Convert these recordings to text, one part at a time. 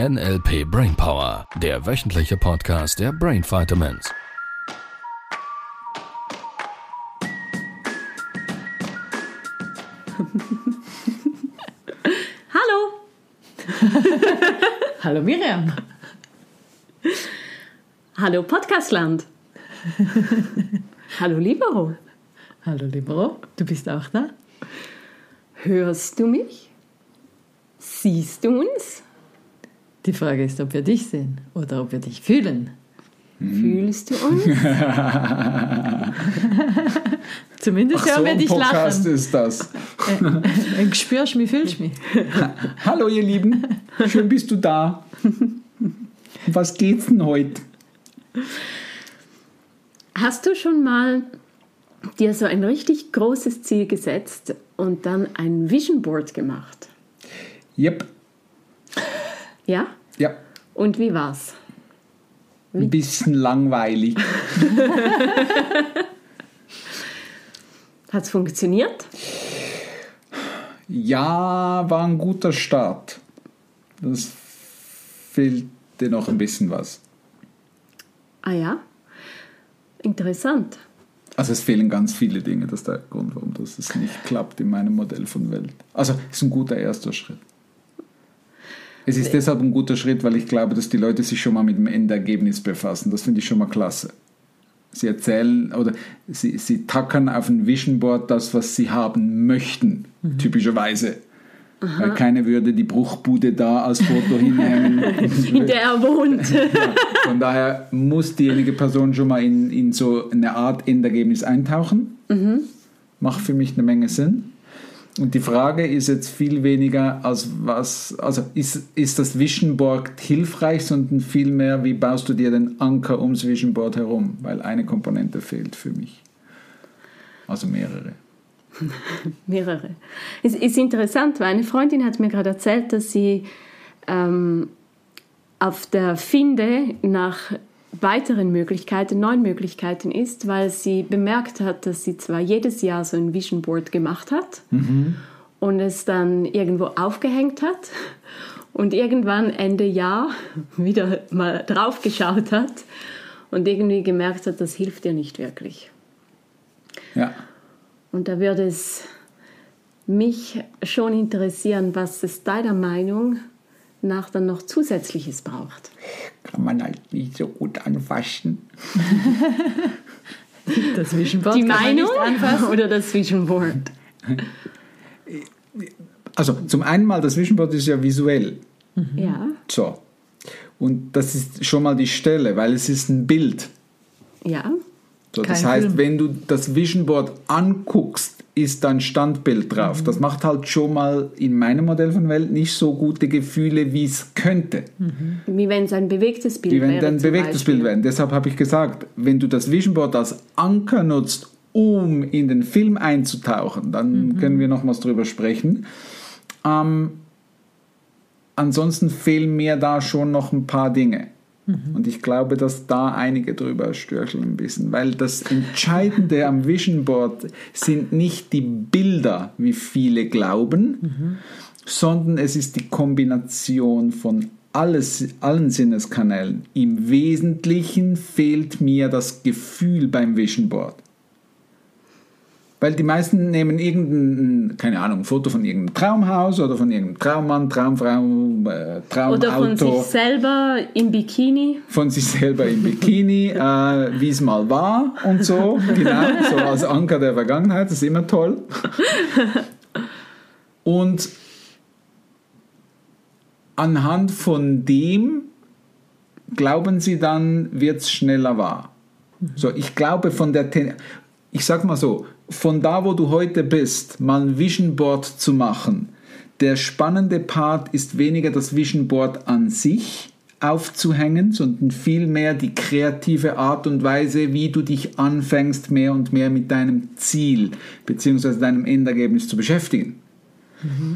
NLP Brainpower, der wöchentliche Podcast der Brain Vitamins. Hallo. Hallo Miriam. Hallo Podcastland. Hallo Libero. Hallo Libero, du bist auch da? Hörst du mich? Siehst du uns? Die Frage ist, ob wir dich sehen oder ob wir dich fühlen. Fühlst du uns? Zumindest hören so wir dich Podcast lachen. ist das. Äh, spürst mich, fühlst mich. Hallo ihr Lieben, schön bist du da. Was geht's denn heute? Hast du schon mal dir so ein richtig großes Ziel gesetzt und dann ein Vision Board gemacht? Yep, Ja? ja, Und wie war's? ein bisschen langweilig. Hat's funktioniert? Ja, war ein guter Start. Das fehlte noch ein bisschen was. Ah ja? Interessant. Also es fehlen ganz viele Dinge, das ist der Grund, warum das es nicht klappt in meinem Modell von Welt. Also es ist ein guter erster Schritt. Es ist deshalb ein guter Schritt, weil ich glaube, dass die Leute sich schon mal mit dem Endergebnis befassen. Das finde ich schon mal klasse. Sie erzählen oder sie, sie tackern auf ein Vision Board das, was sie haben möchten, typischerweise. Weil keiner würde die Bruchbude da als Foto hinhängen. In der er wohnt. Von daher muss diejenige Person schon mal in, in so eine Art Endergebnis eintauchen. Macht für mich eine Menge Sinn. Und die Frage ist jetzt viel weniger als was, also ist, ist das Vision Board hilfreich, sondern vielmehr, wie baust du dir den Anker ums Vision Board herum? Weil eine Komponente fehlt für mich. Also mehrere. Mehrere. Es ist interessant, weil eine Freundin hat mir gerade erzählt, dass sie ähm, auf der Finde nach weiteren Möglichkeiten, neuen Möglichkeiten ist, weil sie bemerkt hat, dass sie zwar jedes Jahr so ein Vision Board gemacht hat und es dann irgendwo aufgehängt hat und irgendwann Ende Jahr wieder mal drauf geschaut hat und irgendwie gemerkt hat, das hilft ihr nicht wirklich. Ja. Und da würde es mich schon interessieren, was es deiner Meinung nach dann noch zusätzliches braucht. Kann man halt nicht so gut anfassen. Das Vision Board Die kann man Meinung nicht anfassen. oder das Vision Board? Also zum einen mal, das Vision Board ist ja visuell. Ja, So. Und das ist schon mal die Stelle, weil es ist ein Bild. ja, So, das Kein heißt, Film. wenn du das Vision Board anguckst, ist ein Standbild drauf. Mhm. Das macht halt schon mal in meinem Modell von Welt nicht so gute Gefühle, wie es könnte. wie wenn es ein bewegtes Bild Wie wenn wäre. ein bewegtes Beispiel. Bild wäre. Deshalb habe ich gesagt, wenn du das Vision Board als Anker nutzt, um in den Film einzutauchen, dann Mhm. können wir nochmals drüber sprechen. Ähm, ansonsten fehlen mir da schon noch ein paar Dinge. Mhm. Und ich glaube, dass da einige drüber störcheln ein bisschen, weil das Entscheidende am Vision Board sind nicht die Bilder, wie viele glauben, Mhm. sondern es ist die Kombination von alles, allen Sinneskanälen. Im Wesentlichen fehlt mir das Gefühl beim Vision Board. Weil die meisten nehmen irgendein, keine Ahnung, ein Foto von irgendeinem Traumhaus oder von irgendeinem Traummann, Traumfrau, äh, Traumauto. Oder von sich selber im Bikini. von sich selber im Bikini, äh, wie es mal war und so. Genau, so als Anker der Vergangenheit, das ist immer toll. Und anhand von dem glauben sie dann, wird es schneller wahr. So, ich glaube von der, Ten ich sag mal so, von da, wo du heute bist, mal ein Vision Board zu machen, der spannende Part ist weniger das Vision Board an sich aufzuhängen, sondern vielmehr die kreative Art und Weise, wie du dich anfängst, mehr und mehr mit deinem Ziel bzw. deinem Endergebnis zu beschäftigen.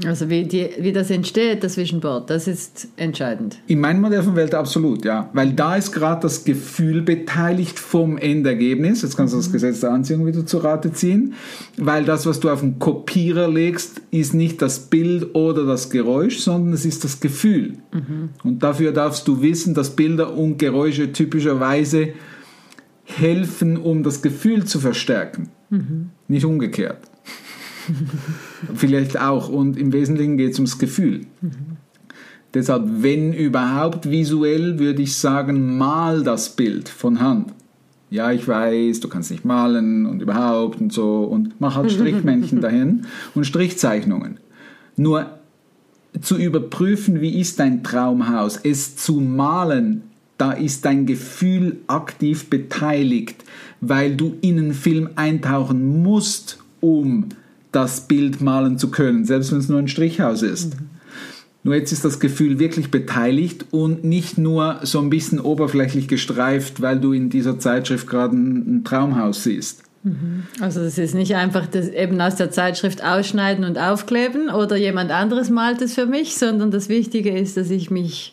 Also wie, die, wie das entsteht, das Vision Board, das ist entscheidend. In meinem Modell von Welt absolut, ja. Weil da ist gerade das Gefühl beteiligt vom Endergebnis. Jetzt kannst du das Gesetz der Anziehung wieder zu Rate ziehen. Weil das, was du auf den Kopierer legst, ist nicht das Bild oder das Geräusch, sondern es ist das Gefühl. Und dafür darfst du wissen, dass Bilder und Geräusche typischerweise helfen, um das Gefühl zu verstärken. Nicht umgekehrt. Vielleicht auch. Und im Wesentlichen geht es ums Gefühl. Deshalb, wenn überhaupt visuell, würde ich sagen, mal das Bild von Hand. Ja, ich weiß, du kannst nicht malen und überhaupt und so und mach halt Strichmännchen dahin und Strichzeichnungen. Nur zu überprüfen, wie ist dein Traumhaus, es zu malen, da ist dein Gefühl aktiv beteiligt, weil du in einen Film eintauchen musst, um das Bild malen zu können, selbst wenn es nur ein Strichhaus ist. Nur jetzt ist das Gefühl wirklich beteiligt und nicht nur so ein bisschen oberflächlich gestreift, weil du in dieser Zeitschrift gerade ein, Traumhaus siehst. Also das ist nicht einfach das eben aus der Zeitschrift ausschneiden und aufkleben oder jemand anderes malt es für mich, sondern das Wichtige ist, dass ich mich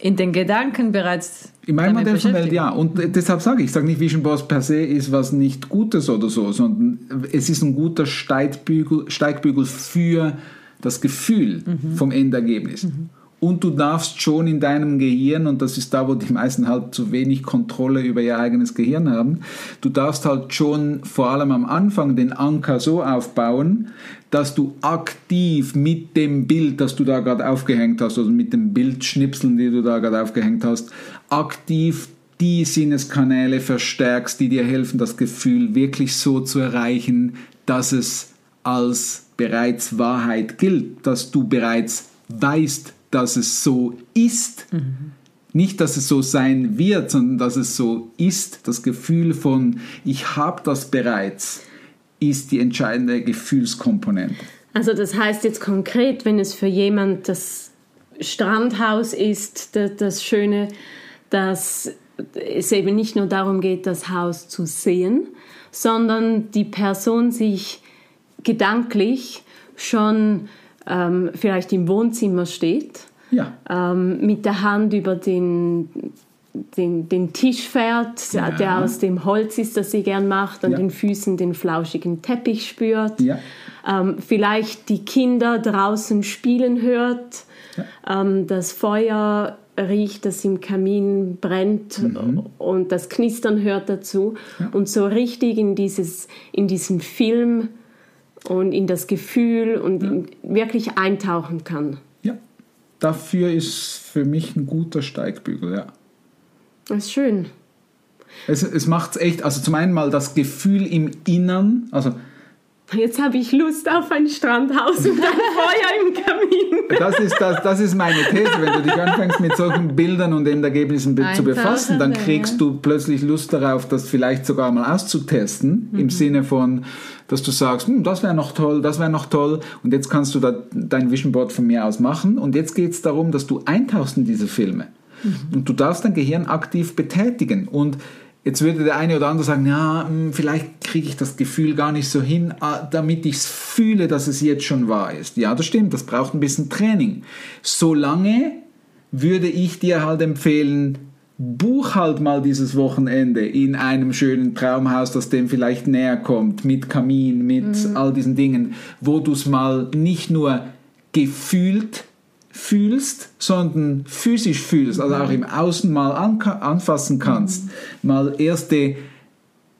in den Gedanken bereits In meinem Modell von Welt ja. Und deshalb sage ich, ich sage nicht, Vision Boss per se ist was nicht Gutes oder so, sondern es ist ein guter Steigbügel, Steigbügel für das Gefühl vom Endergebnis. Und du darfst schon in deinem Gehirn, und das ist da, wo die meisten halt zu wenig Kontrolle über ihr eigenes Gehirn haben, du darfst halt schon vor allem am Anfang den Anker so aufbauen, dass du aktiv mit dem Bild, das du da gerade aufgehängt hast, also mit den Bildschnipseln, die du da gerade aufgehängt hast, aktiv die Sinneskanäle verstärkst, die dir helfen, das Gefühl wirklich so zu erreichen, dass es als bereits Wahrheit gilt, dass du bereits weißt, dass es so ist. Nicht, dass es so sein wird, sondern dass es so ist. Das Gefühl von, ich habe das bereits, ist die entscheidende Gefühlskomponente. Also das heißt jetzt konkret, wenn es für jemand das Strandhaus ist, das, das Schöne, dass es eben nicht nur darum geht, das Haus zu sehen, sondern die Person sich gedanklich schon ähm, vielleicht im Wohnzimmer steht, Ja. ähm, mit der Hand über den, den, den Tisch fährt, Ja. der aus dem Holz ist, das sie gern macht, an Ja. den Füßen den flauschigen Teppich spürt, ähm, vielleicht die Kinder draußen spielen hört, ähm, das Feuer riecht, das im Kamin brennt Mhm. und das Knistern hört dazu und so richtig in, dieses, in diesen Film und in das Gefühl und in, wirklich eintauchen kann. Ja. Dafür ist für mich ein guter Steigbügel, ja. Das ist schön. Es, es macht echt, also zum einen mal das Gefühl im Innern, also Jetzt habe ich Lust auf ein Strandhaus und ein Feuer im Kamin. das ist, das, das ist meine These. Wenn du dich anfängst mit solchen Bildern und Endergebnissen be- zu befassen, dann kriegst du plötzlich Lust darauf, das vielleicht sogar mal auszutesten, Mhm. im Sinne von, dass du sagst, hm, das wäre noch toll, das wäre noch toll und jetzt kannst du da dein Vision Board von mir aus machen und jetzt geht es darum, dass du eintauchst in diese Filme Mhm. und du darfst dein Gehirn aktiv betätigen und Jetzt würde der eine oder andere sagen, ja, hm, vielleicht kriege ich das Gefühl gar nicht so hin, ah, damit ich es fühle, dass es jetzt schon wahr ist. Ja, das stimmt, das braucht ein bisschen Training. Solange würde ich dir halt empfehlen, buch halt mal dieses Wochenende in einem schönen Traumhaus, das dem vielleicht näher kommt, mit Kamin, mit all diesen Dingen, wo du es mal nicht nur gefühlt fühlst, sondern physisch fühlst, also auch im Außen mal anfassen kannst, mal erste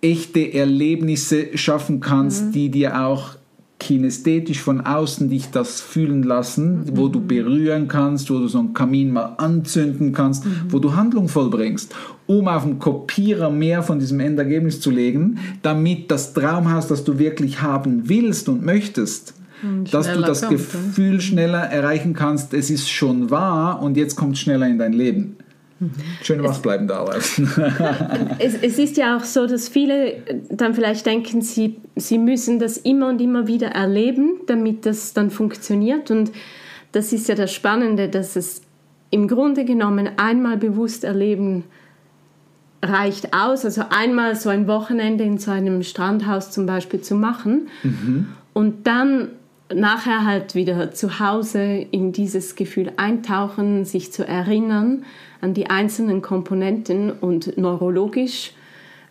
echte Erlebnisse schaffen kannst, die dir auch kinästhetisch von außen dich das fühlen lassen, wo du berühren kannst, wo du so einen Kamin mal anzünden kannst, wo du Handlung vollbringst, um auf dem Kopierer mehr von diesem Endergebnis zu legen, damit das Traumhaus, das du wirklich haben willst und möchtest, dass du das kommt, Gefühl schneller erreichen kannst, es ist schon wahr und jetzt kommt es schneller in dein Leben. Schön wach bleiben da. Es, es ist ja auch so, dass viele dann vielleicht denken, sie, sie müssen das immer und immer wieder erleben, damit das dann funktioniert. Und das ist ja das Spannende, dass es im Grunde genommen einmal bewusst erleben reicht aus. Also einmal so ein Wochenende in so einem Strandhaus zum Beispiel zu machen und dann nachher halt wieder zu Hause in dieses Gefühl eintauchen, sich zu erinnern an die einzelnen Komponenten und neurologisch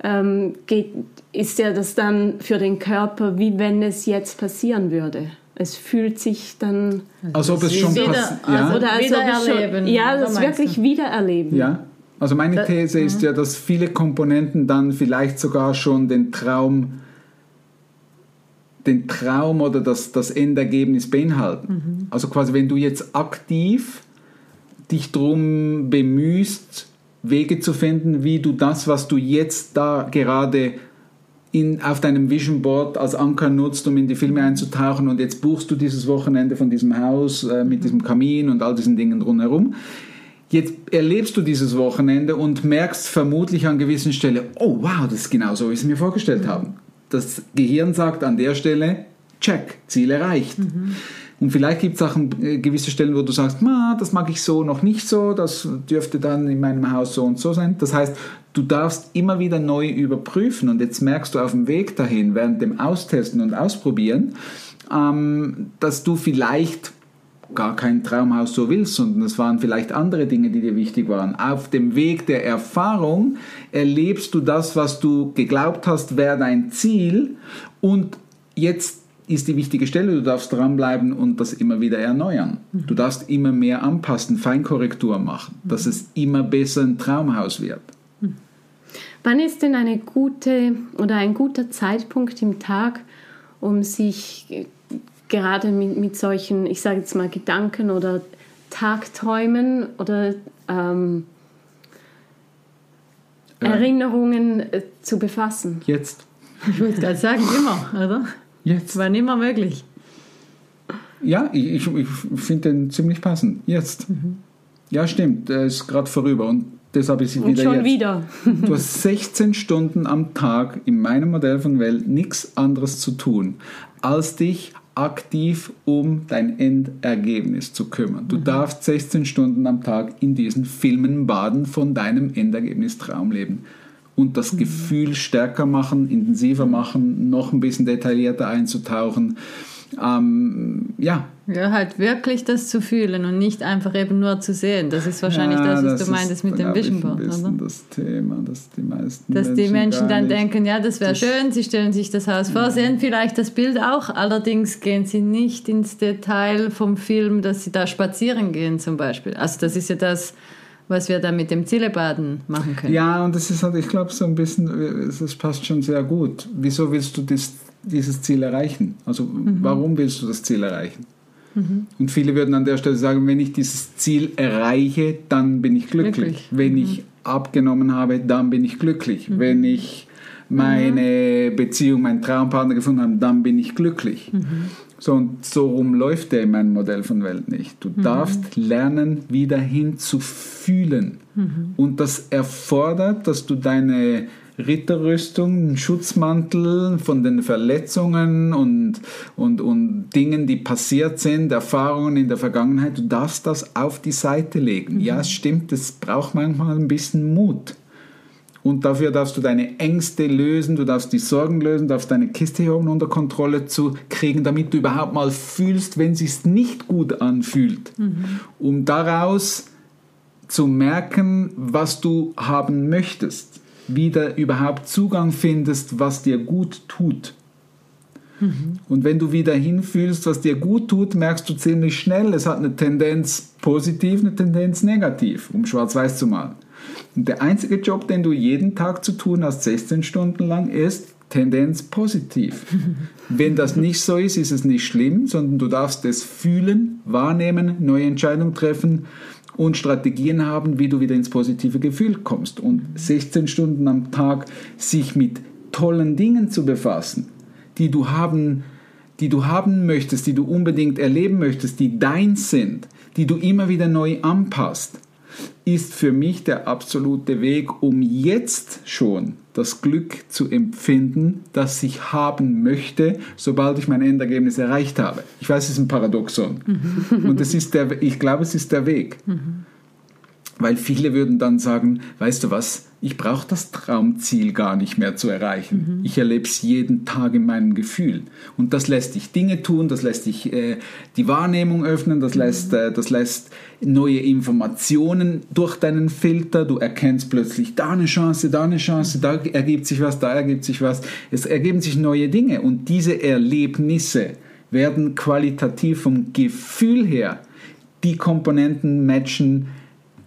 ähm, geht, ist ja das dann für den Körper, wie wenn es jetzt passieren würde. Es fühlt sich dann. Als ob es schon wieder, passiert. Ja. also Oder als ob es wiedererleben. Schon, ja, das wirklich du? wiedererleben. ja. Also meine These ist ja, dass viele Komponenten dann vielleicht sogar schon den Traum, den Traum oder das, das Endergebnis beinhalten. Also quasi, wenn du jetzt aktiv dich darum bemühst, Wege zu finden, wie du das, was du jetzt da gerade in, auf deinem Vision Board als Anker nutzt, um in die Filme einzutauchen und jetzt buchst du dieses Wochenende von diesem Haus äh, mit diesem Kamin und all diesen Dingen drumherum. Jetzt erlebst du dieses Wochenende und merkst vermutlich an gewissen Stellen, oh wow, das ist genau so, wie ich es mir vorgestellt habe. Das Gehirn sagt an der Stelle, check, Ziel erreicht. Und vielleicht gibt es auch äh, gewisse Stellen, wo du sagst, Ma, das mag ich so noch nicht so, das dürfte dann in meinem Haus so und so sein. Das heißt, du darfst immer wieder neu überprüfen und jetzt merkst du auf dem Weg dahin, während dem Austesten und Ausprobieren, ähm, dass du vielleicht gar kein Traumhaus so willst, sondern es waren vielleicht andere Dinge, die dir wichtig waren. Auf dem Weg der Erfahrung erlebst du das, was du geglaubt hast, wäre dein Ziel und jetzt ist die wichtige Stelle, du darfst dranbleiben und das immer wieder erneuern. Du darfst immer mehr anpassen, Feinkorrektur machen, dass es immer besser ein Traumhaus wird. Wann ist denn eine gute oder ein guter Zeitpunkt im Tag, um sich gerade mit, mit solchen, ich sage jetzt mal, Gedanken oder Tagträumen oder ähm, Ja. Erinnerungen äh, zu befassen? Jetzt, Ich würde gerade sagen, immer, oder? jetzt. Wann immer möglich. Ja, ich, ich, ich finde den ziemlich passend. Jetzt. Ja, stimmt, der ist gerade vorüber und deshalb ist Und wieder schon jetzt. wieder. Du hast 16 Stunden am Tag in meinem Modell von Welt nichts anderes zu tun, als dich aktiv um dein Endergebnis zu kümmern. Du darfst 16 Stunden am Tag in diesen Filmen baden von deinem Endergebnis Traumleben und das Gefühl stärker machen, intensiver machen, noch ein bisschen detaillierter einzutauchen. Ähm, ja, Ja, halt wirklich das zu fühlen und nicht einfach eben nur zu sehen. Das ist wahrscheinlich Ja, das, was du ist, meintest mit dem Vision Board, oder? das Thema, dass die meisten Dass die Menschen dann denken, ja, das wäre das- schön, sie stellen sich das Haus vor, sehen vielleicht das Bild auch, allerdings gehen sie nicht ins Detail vom Film, dass sie da spazieren gehen zum Beispiel. Also das ist ja das, was wir da mit dem Zielebaden machen können. Ja, und das ist halt, ich glaube, so ein bisschen, das passt schon sehr gut. Wieso willst du das, dieses Ziel erreichen? Also, Mhm. warum willst du das Ziel erreichen? Und viele würden an der Stelle sagen, wenn ich dieses Ziel erreiche, dann bin ich glücklich. Glücklich. Wenn ich abgenommen habe, dann bin ich glücklich. Wenn ich meine Beziehung, meinen Traumpartner gefunden habe, dann bin ich glücklich. So und so rum läuft der in meinem Modell von Welt nicht. Du darfst lernen, wieder hinzufühlen. Und das erfordert, dass du deine Ritterrüstung, einen Schutzmantel von den Verletzungen und, und, und Dingen, die passiert sind, Erfahrungen in der Vergangenheit, du darfst das auf die Seite legen. Ja, es stimmt, es braucht manchmal ein bisschen Mut. Und dafür darfst du deine Ängste lösen, du darfst die Sorgen lösen, darfst deine Kiste hier oben unter Kontrolle zu kriegen, damit du überhaupt mal fühlst, wenn es sich nicht gut anfühlt. Um daraus zu merken, was du haben möchtest, wieder überhaupt Zugang findest, was dir gut tut. Und wenn du wieder hinfühlst, was dir gut tut, merkst du ziemlich schnell, es hat eine Tendenz positiv, eine Tendenz negativ, um schwarz-weiß zu malen. Und der einzige Job, den du jeden Tag zu tun hast, 16 Stunden lang, ist Tendenz positiv. Wenn das nicht so ist, ist es nicht schlimm, sondern du darfst es fühlen, wahrnehmen, neue Entscheidungen treffen und Strategien haben, wie du wieder ins positive Gefühl kommst. Und 16 Stunden am Tag sich mit tollen Dingen zu befassen, die du haben, die du haben möchtest, die du unbedingt erleben möchtest, die deins sind, die du immer wieder neu anpasst, ist für mich der absolute Weg, um jetzt schon das Glück zu empfinden, das ich haben möchte, sobald ich mein Endergebnis erreicht habe. Ich weiß, es ist ein Paradoxon. Und es ist der, ich glaube, es ist der Weg. Weil viele würden dann sagen, weißt du was, ich brauche das Traumziel gar nicht mehr zu erreichen. Mhm. Ich erlebe es jeden Tag in meinem Gefühl. Und das lässt dich Dinge tun, das lässt dich äh, die Wahrnehmung öffnen, das, Mhm. lässt, äh, das lässt neue Informationen durch deinen Filter. Du erkennst plötzlich da eine Chance, da eine Chance, da ergibt sich was, da ergibt sich was. Es ergeben sich neue Dinge. Und diese Erlebnisse werden qualitativ vom Gefühl her die Komponenten matchen,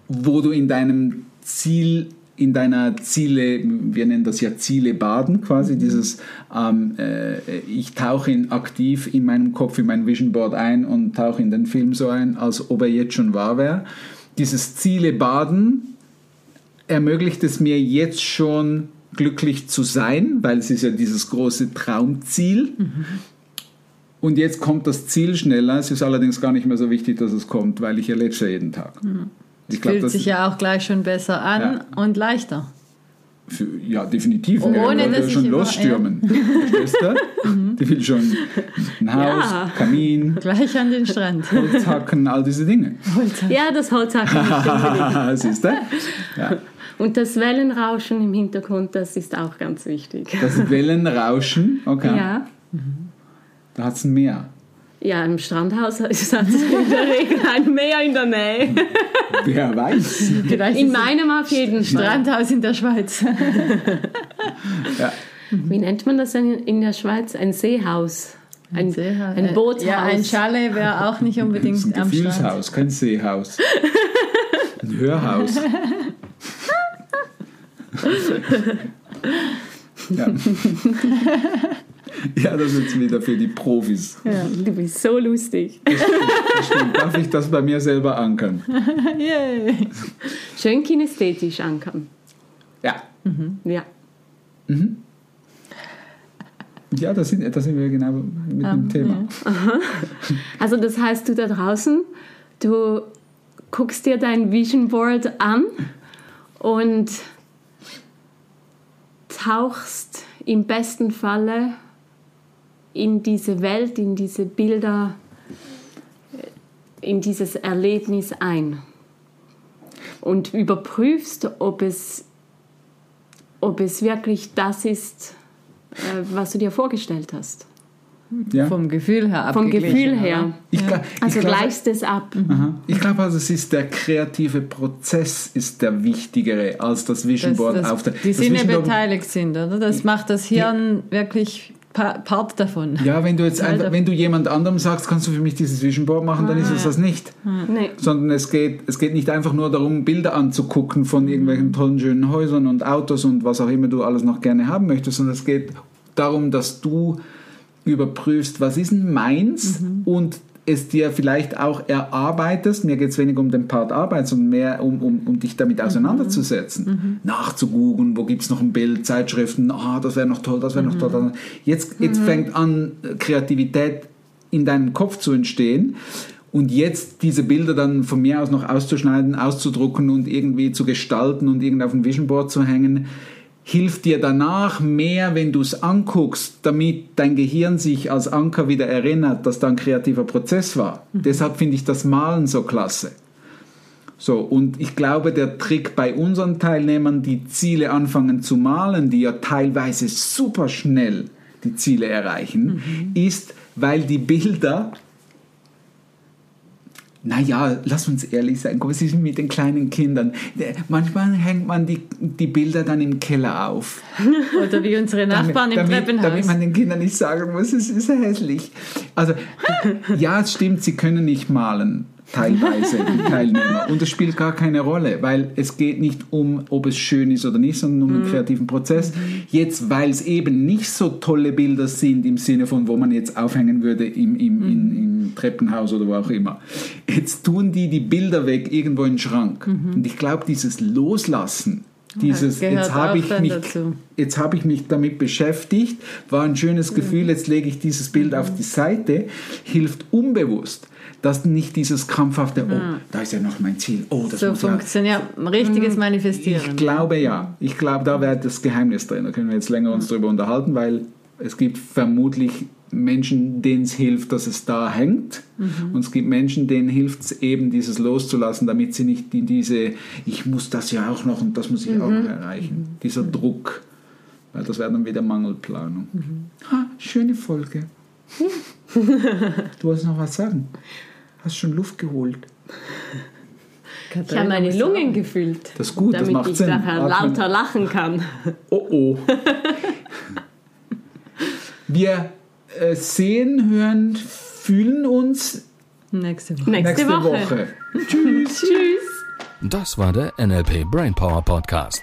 wo du in deinem Ziel, in deiner Ziele, wir nennen das ja Ziele baden, quasi dieses, ähm, äh, ich tauche in, aktiv in meinem Kopf, in mein Vision Board ein und tauche in den Film so ein, als ob er jetzt schon wahr wäre. Dieses Ziele baden ermöglicht es mir jetzt schon glücklich zu sein, weil es ist ja dieses große Traumziel. Und jetzt kommt das Ziel schneller. Es ist allerdings gar nicht mehr so wichtig, dass es kommt, weil ich ja jeden Tag. Ich glaub, Fühlt das sich ja auch gleich schon besser an Ja. und leichter. für, ja, definitiv. Ohne, Miriam will dass ich schon losstürmen. Verstehst du? Die will schon ein Haus, Ja. Kamin, Gleich an den Strand. Holz hacken, all diese Dinge. Ja, das Holzhacken. Siehst du? Ja. Und das Wellenrauschen im Hintergrund, das ist auch ganz wichtig. Das Wellenrauschen, okay. Ja, Da hat es ein Meer. Ja im Strandhaus ist das in der Regel ein Meer in der Nähe. Wer weiß. Vielleicht In meinem auf jeden Fall. Strandhaus in der Schweiz. Ja. Wie nennt man das denn in der Schweiz? Ein Seehaus. Ein, Seehaus. ein Boothaus. Ja, ein Chalet wäre auch nicht unbedingt ein am Strand. Kein Seehaus. Ein Hörhaus. Ja. ja, das ist jetzt wieder für die Profis. Ja, du bist so lustig. Das stimmt. Darf ich das bei mir selber ankern? Yay. Schön kinästhetisch ankern. Ja. Ja. Ja, da sind, da sind wir genau mit dem Thema. Also das heißt, du da draußen, du guckst dir dein Vision Board an und tauchst im besten Falle in diese Welt, in diese Bilder, in dieses Erlebnis ein und überprüfst, ob es, ob es wirklich das ist, äh, was du dir vorgestellt hast. Ja. Vom Gefühl her Vom Gefühl her. Ich, gla- Also ich glaube, gleichst es ab. Aha. ich glaube also, es ist der kreative Prozess ist der wichtigere als das Vision Board dass auf der. die das Sinne beteiligt sind, oder? Das macht das Hirn wirklich pa Part davon. Ja, wenn du jetzt Teil einfach, wenn du jemand anderem sagst, kannst du für mich dieses Vision Board machen, dann ist Ah, es das nicht. Nee. Sondern es geht, es geht nicht einfach nur darum, Bilder anzugucken von irgendwelchen tollen, schönen Häusern und Autos und was auch immer du alles noch gerne haben möchtest, sondern es geht darum, dass du überprüfst, was ist denn meins und es dir vielleicht auch erarbeitest. Mir geht es weniger um den Part Arbeit, sondern mehr um, um, um dich damit auseinanderzusetzen. Nachzugoogeln, wo gibt es noch ein Bild, Zeitschriften, ah, das wäre noch toll, das wäre noch toll. Jetzt, jetzt fängt an, Kreativität in deinem Kopf zu entstehen. Und jetzt diese Bilder dann von mir aus noch auszuschneiden, auszudrucken und irgendwie zu gestalten und irgendwie auf ein Vision Board zu hängen, hilft dir danach mehr, wenn du es anguckst, damit dein Gehirn sich als Anker wieder erinnert, dass da ein kreativer Prozess war. Deshalb finde ich das Malen so klasse. So, und ich glaube, der Trick bei unseren Teilnehmern, die Ziele anfangen zu malen, die ja teilweise super schnell die Ziele erreichen, ist, weil die Bilder naja, lass uns ehrlich sein, was ist mit den kleinen Kindern? Manchmal hängt man die, die Bilder dann im Keller auf. Oder wie unsere Nachbarn im damit, Treppenhaus. damit man den Kindern nicht sagen muss, es ist hässlich. Also, ja, es stimmt, sie können nicht malen, teilweise, die Teilnehmer. Und es spielt gar keine Rolle, weil es geht nicht um, ob es schön ist oder nicht, sondern um den kreativen Prozess. Jetzt, weil es eben nicht so tolle Bilder sind, im Sinne von, wo man jetzt aufhängen würde im, im, in, im Treppenhaus oder wo auch immer. Jetzt tun die die Bilder weg irgendwo in den Schrank. Und ich glaube, dieses Loslassen, dieses, jetzt habe ich mich dazu. jetzt habe ich mich damit beschäftigt, war ein schönes Gefühl, jetzt lege ich dieses Bild auf die Seite, hilft unbewusst, dass nicht dieses krampfhafte, oh, da ist ja noch mein Ziel, oh, das so muss ja. funktioniert richtiges Manifestieren. Ich glaube ja, ich glaube, da wäre das Geheimnis drin, da können wir jetzt länger uns drüber unterhalten, weil es gibt vermutlich Menschen, denen es hilft, dass es da hängt. Und es gibt Menschen, denen hilft es eben, dieses loszulassen, damit sie nicht in diese, ich muss das ja auch noch und das muss ich auch noch erreichen. Dieser Druck. Weil das wäre dann wieder Mangelplanung. Ha, schöne Folge. du wolltest noch was sagen. Hast schon Luft geholt. Ich habe meine Lungen gefüllt, Das ist gut, das damit macht ich Sinn. nachher Atmen. lauter lachen kann. Oh oh. Wir äh, sehen, hören, fühlen uns Nächste Woche. Nächste, nächste Woche. Woche. Tschüss. Das war der NLP Brainpower Podcast.